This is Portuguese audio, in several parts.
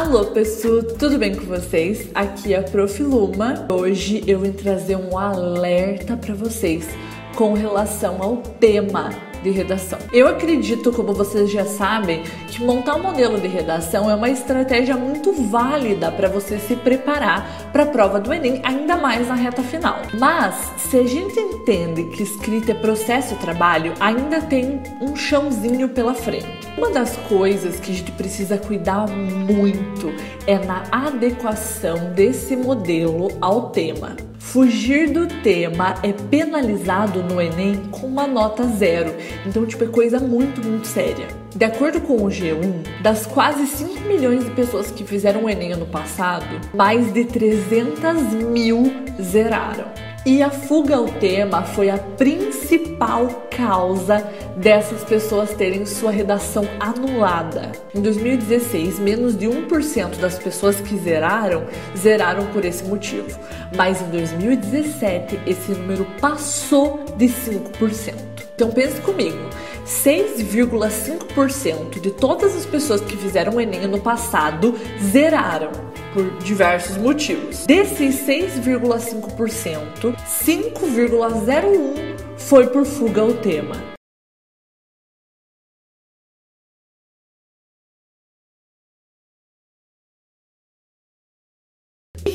Alô, pessoal, tudo bem com vocês? Aqui é a Prof. Luma. Hoje eu vim trazer um alerta para vocês com relação ao tema de redação. Eu acredito, como vocês já sabem, que montar um modelo de redação é uma estratégia muito válida para você se preparar para a prova do Enem, ainda mais na reta final. Mas, se a gente entende que escrita é processo de trabalho, ainda tem um chãozinho pela frente. Uma das coisas que a gente precisa cuidar muito é na adequação desse modelo ao tema. Fugir do tema é penalizado no Enem com uma nota zero. Então, tipo, é coisa muito, muito séria. De acordo com o G1, das quase 5 milhões de pessoas que fizeram o Enem ano passado, mais de 300 mil zeraram. E a fuga ao tema foi a principal causa dessas pessoas terem sua redação anulada. Em 2016, menos de 1% das pessoas que zeraram, zeraram por esse motivo. Mas em 2017, esse número passou de 5%. Então pense comigo, 6,5% de todas as pessoas que fizeram o Enem no passado zeraram por diversos motivos. Desses 6,5%, 5,01% foi por fuga ao tema.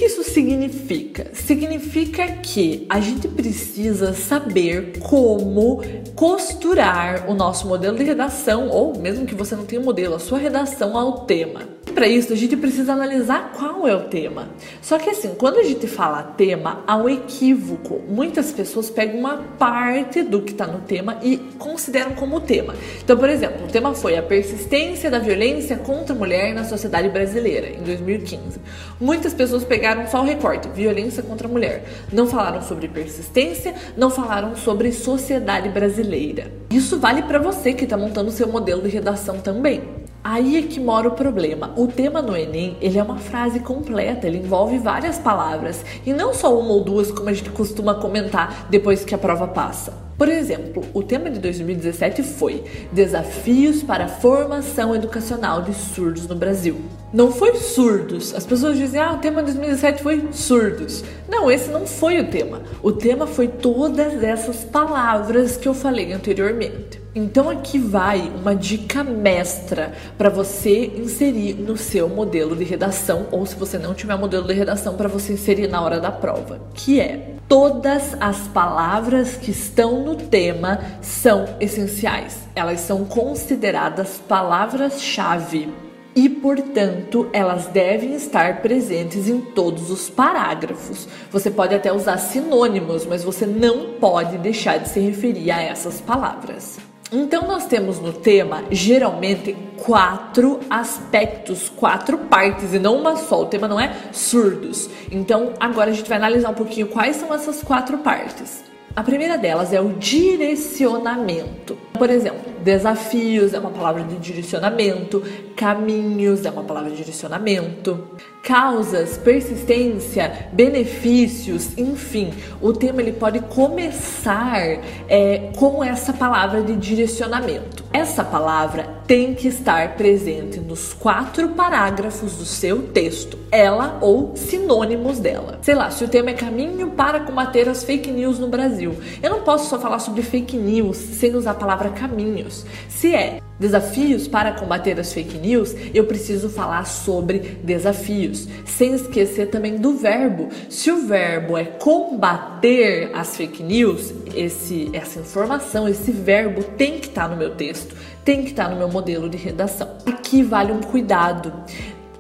Que isso significa? Significa que a gente precisa saber como costurar o nosso modelo de redação, ou mesmo que você não tenha um modelo, a sua redação ao tema para isso a gente precisa analisar qual é o tema. Só que assim, quando a gente fala tema, há um equívoco. Muitas pessoas pegam uma parte do que está no tema e consideram como tema. Então, por exemplo, o tema foi a persistência da violência contra a mulher na sociedade brasileira, em 2015. Muitas pessoas pegaram só o recorte, violência contra a mulher. Não falaram sobre persistência, não falaram sobre sociedade brasileira. Isso vale para você que está montando seu modelo de redação também. Aí é que mora o problema. O tema no Enem, ele é uma frase completa, ele envolve várias palavras e não só uma ou duas como a gente costuma comentar depois que a prova passa. Por exemplo, o tema de 2017 foi Desafios para a Formação Educacional de Surdos no Brasil. Não foi surdos. As pessoas dizem, ah, o tema de 2017 foi surdos. Não, esse não foi o tema. O tema foi todas essas palavras que eu falei anteriormente. Então aqui vai uma dica mestra para você inserir no seu modelo de redação ou se você não tiver modelo de redação para você inserir na hora da prova, que é todas as palavras que estão no tema são essenciais. Elas são consideradas palavras-chave e, portanto, elas devem estar presentes em todos os parágrafos. Você pode até usar sinônimos, mas você não pode deixar de se referir a essas palavras. Então, nós temos no tema geralmente quatro aspectos, quatro partes e não uma só. O tema não é surdos. Então, agora a gente vai analisar um pouquinho quais são essas quatro partes. A primeira delas é o direcionamento. Por exemplo, desafios é uma palavra de direcionamento, caminhos é uma palavra de direcionamento, causas, persistência, benefícios, enfim, o tema ele pode começar é, com essa palavra de direcionamento. Essa palavra tem que estar presente nos quatro parágrafos do seu texto, ela ou sinônimos dela. Sei lá, se o tema é caminho para combater as fake news no Brasil, eu não posso só falar sobre fake news sem usar a palavra caminhos. Se é desafios para combater as fake news, eu preciso falar sobre desafios, sem esquecer também do verbo. Se o verbo é combater as fake news, esse, essa informação, esse verbo tem que estar no meu texto, tem que estar no meu modelo de redação. Aqui vale um cuidado.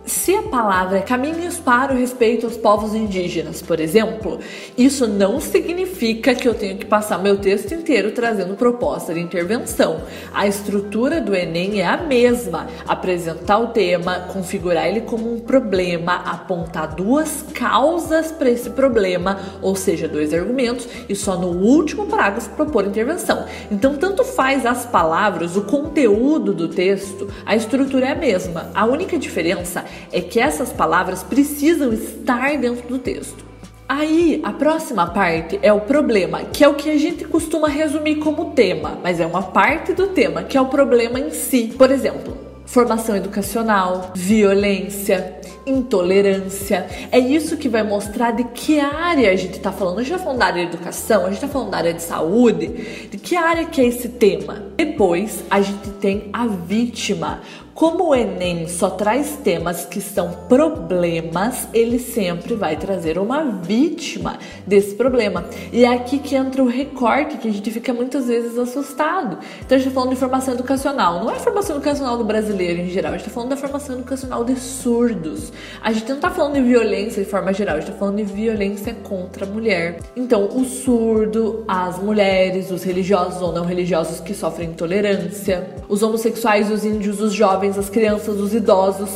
Se a palavra é caminhos para o respeito aos povos indígenas, por exemplo, isso não significa que eu tenho que passar meu texto inteiro trazendo proposta de intervenção. A estrutura do Enem é a mesma: apresentar o tema, configurar ele como um problema, apontar duas causas para esse problema, ou seja, dois argumentos, e só no último parágrafo propor intervenção. Então, tanto faz as palavras, o conteúdo do texto, a estrutura é a mesma. A única diferença é que essas palavras precisam estar dentro do texto. Aí, a próxima parte é o problema, que é o que a gente costuma resumir como tema, mas é uma parte do tema, que é o problema em si. Por exemplo, formação educacional, violência, intolerância. É isso que vai mostrar de que área a gente está falando. A gente está falando da área de educação, a gente está falando da área de saúde, de que área que é esse tema. Depois a gente tem a vítima. Como o Enem só traz temas que são problemas, ele sempre vai trazer uma vítima desse problema. E é aqui que entra o recorte, que a gente fica muitas vezes assustado. Então a gente está falando de formação educacional. Não é formação educacional do brasileiro em geral, a gente está falando da formação educacional de surdos. A gente não está falando de violência de forma geral, a gente está falando de violência contra a mulher. Então, o surdo, as mulheres, os religiosos ou não religiosos que sofrem intolerância, os homossexuais, os índios, os jovens jovens, as crianças, os idosos,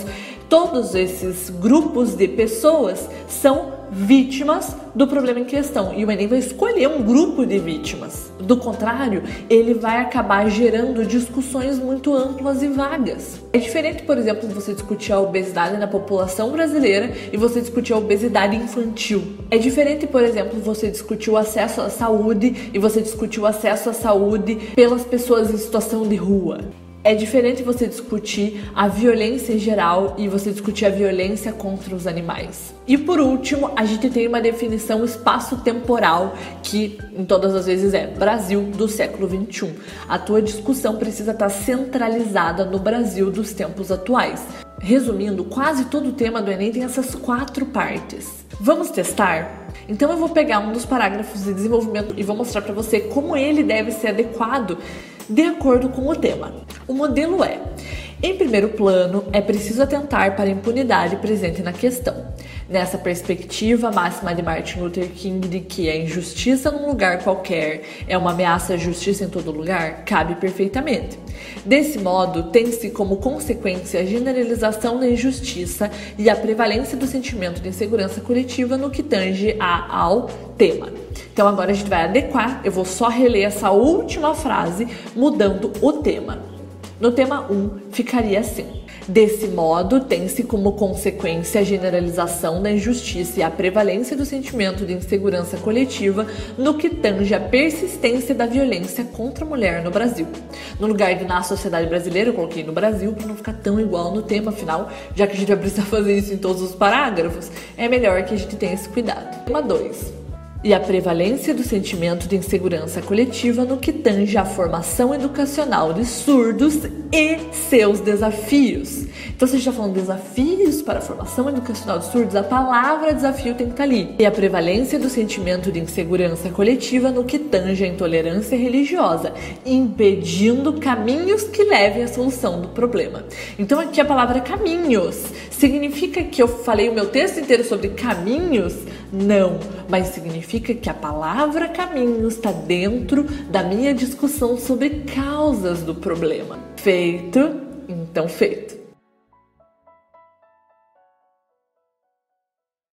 todos esses grupos de pessoas são vítimas do problema em questão. E o Enem vai escolher um grupo de vítimas. Do contrário, ele vai acabar gerando discussões muito amplas e vagas. É diferente, por exemplo, você discutir a obesidade na população brasileira e você discutir a obesidade infantil. É diferente, por exemplo, você discutir o acesso à saúde e você discutir o acesso à saúde pelas pessoas em situação de rua. É diferente você discutir a violência em geral e você discutir a violência contra os animais. E por último, a gente tem uma definição espaço-temporal que, em todas as vezes, é Brasil do século 21. A tua discussão precisa estar centralizada no Brasil dos tempos atuais. Resumindo, quase todo o tema do Enem tem essas quatro partes. Vamos testar? Então eu vou pegar um dos parágrafos de desenvolvimento e vou mostrar para você como ele deve ser adequado de acordo com o tema. O modelo é: em primeiro plano, é preciso atentar para a impunidade presente na questão. Nessa perspectiva, a máxima de Martin Luther King de que a injustiça num lugar qualquer é uma ameaça à justiça em todo lugar cabe perfeitamente. Desse modo, tem-se como consequência a generalização da injustiça e a prevalência do sentimento de insegurança coletiva no que tange a, ao tema. Então agora a gente vai adequar, eu vou só reler essa última frase mudando o tema. No tema 1 ficaria assim: Desse modo, tem-se como consequência a generalização da injustiça e a prevalência do sentimento de insegurança coletiva no que tange a persistência da violência contra a mulher no Brasil. No lugar de na sociedade brasileira, eu coloquei no Brasil para não ficar tão igual no tema final, já que a gente vai precisar fazer isso em todos os parágrafos, é melhor que a gente tenha esse cuidado. Tema 2 e a prevalência do sentimento de insegurança coletiva no que tange à formação educacional de surdos e seus desafios. Então, se a gente está falando de desafios para a formação educacional de surdos, a palavra desafio tem que estar tá ali. E a prevalência do sentimento de insegurança coletiva no que tange à intolerância religiosa, impedindo caminhos que levem à solução do problema. Então, aqui a palavra caminhos significa que eu falei o meu texto inteiro sobre caminhos? Não, mas significa que a palavra caminhos está dentro da minha discussão sobre causas do problema. Feito? Então, feito.